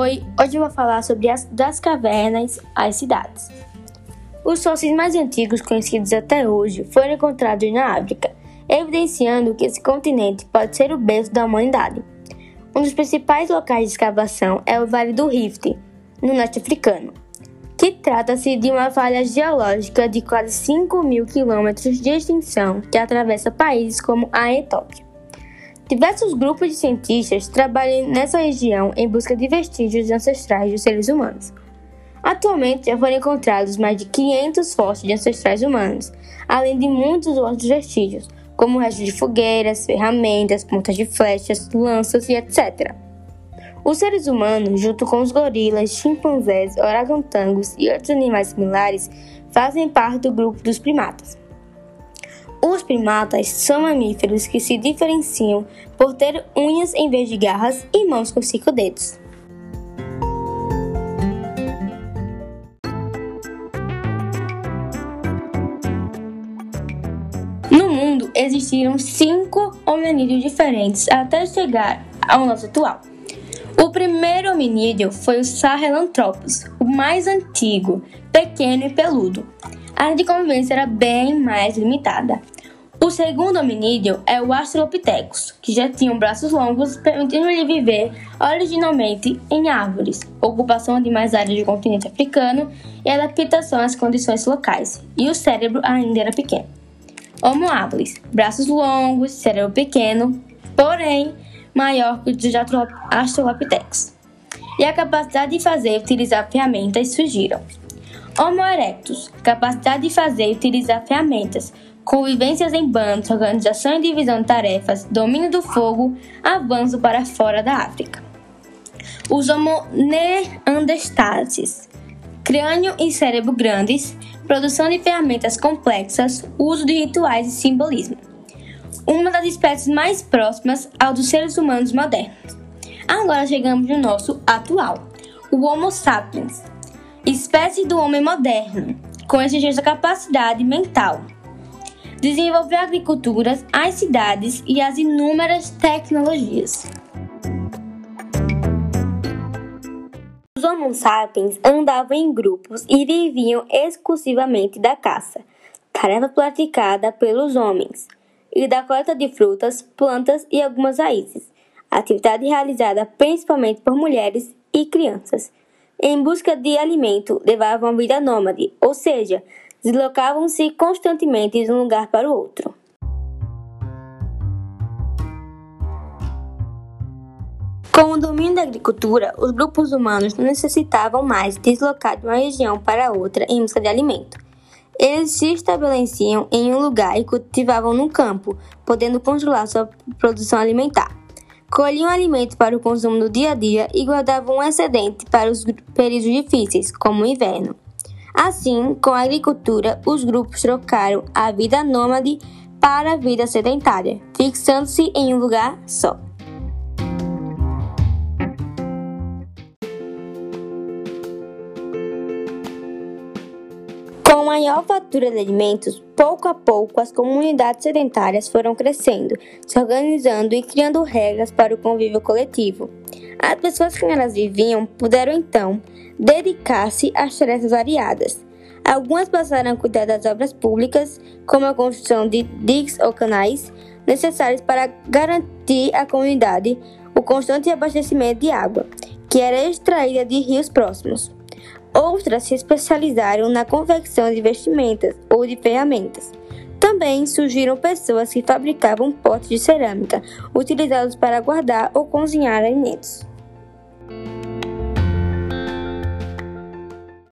Oi, hoje eu vou falar sobre as das cavernas às cidades. Os fósseis mais antigos conhecidos até hoje foram encontrados na África, evidenciando que esse continente pode ser o berço da humanidade. Um dos principais locais de escavação é o Vale do Rift, no norte africano, que trata-se de uma falha geológica de quase 5 mil quilômetros de extensão que atravessa países como a Etiópia. Diversos grupos de cientistas trabalham nessa região em busca de vestígios ancestrais dos seres humanos. Atualmente já foram encontrados mais de 500 fósseis de ancestrais humanos, além de muitos outros vestígios, como restos de fogueiras, ferramentas, pontas de flechas, lanças e etc. Os seres humanos, junto com os gorilas, chimpanzés, orangotangos e outros animais similares, fazem parte do grupo dos primatas. Os primatas são mamíferos que se diferenciam por ter unhas em vez de garras e mãos com cinco dedos. No mundo existiram cinco hominídeos diferentes até chegar ao nosso atual. O primeiro hominídeo foi o Sahelanthropus, o mais antigo, pequeno e peludo. A área de convivência era bem mais limitada. O segundo hominídeo é o Australopithecus, que já tinha braços longos, permitindo-lhe viver originalmente em árvores, ocupação de mais áreas do continente africano e adaptação às condições locais, e o cérebro ainda era pequeno. Homo habilis, braços longos, cérebro pequeno, porém maior que o dos Australopithecus. E a capacidade de fazer e utilizar ferramentas surgiram. Homo erectus, capacidade de fazer e utilizar ferramentas, convivências em bandos, organização e divisão de tarefas, domínio do fogo, avanço para fora da África. Os Homo neanderthalenses, crânio e cérebro grandes, produção de ferramentas complexas, uso de rituais e simbolismo. Uma das espécies mais próximas ao dos seres humanos modernos. Agora chegamos no nosso atual, o Homo sapiens, espécie do homem moderno, com exigência capacidade mental, desenvolver a agricultura, as cidades e as inúmeras tecnologias. Os Homo sapiens andavam em grupos e viviam exclusivamente da caça, tarefa praticada pelos homens, e da coleta de frutas, plantas e algumas raízes, atividade realizada principalmente por mulheres e crianças. Em busca de alimento, levavam a vida nômade, ou seja, deslocavam-se constantemente de um lugar para o outro. Com o domínio da agricultura, os grupos humanos não necessitavam mais deslocar de uma região para outra em busca de alimento. Eles se estabeleciam em um lugar e cultivavam no campo, podendo controlar sua produção alimentar. Colhiam alimento para o consumo no dia a dia e guardavam um excedente para os períodos difíceis, como o inverno. Assim, com a agricultura, os grupos trocaram a vida nômade para a vida sedentária, fixando-se em um lugar só. Maior fatura de alimentos, pouco a pouco as comunidades sedentárias foram crescendo, se organizando e criando regras para o convívio coletivo. As pessoas que nelas viviam puderam então dedicar-se às tarefas variadas. Algumas passaram a cuidar das obras públicas, como a construção de diques ou canais, necessários para garantir à comunidade o constante abastecimento de água, que era extraída de rios próximos. Outras se especializaram na confecção de vestimentas ou de ferramentas. Também surgiram pessoas que fabricavam potes de cerâmica, utilizados para guardar ou cozinhar alimentos.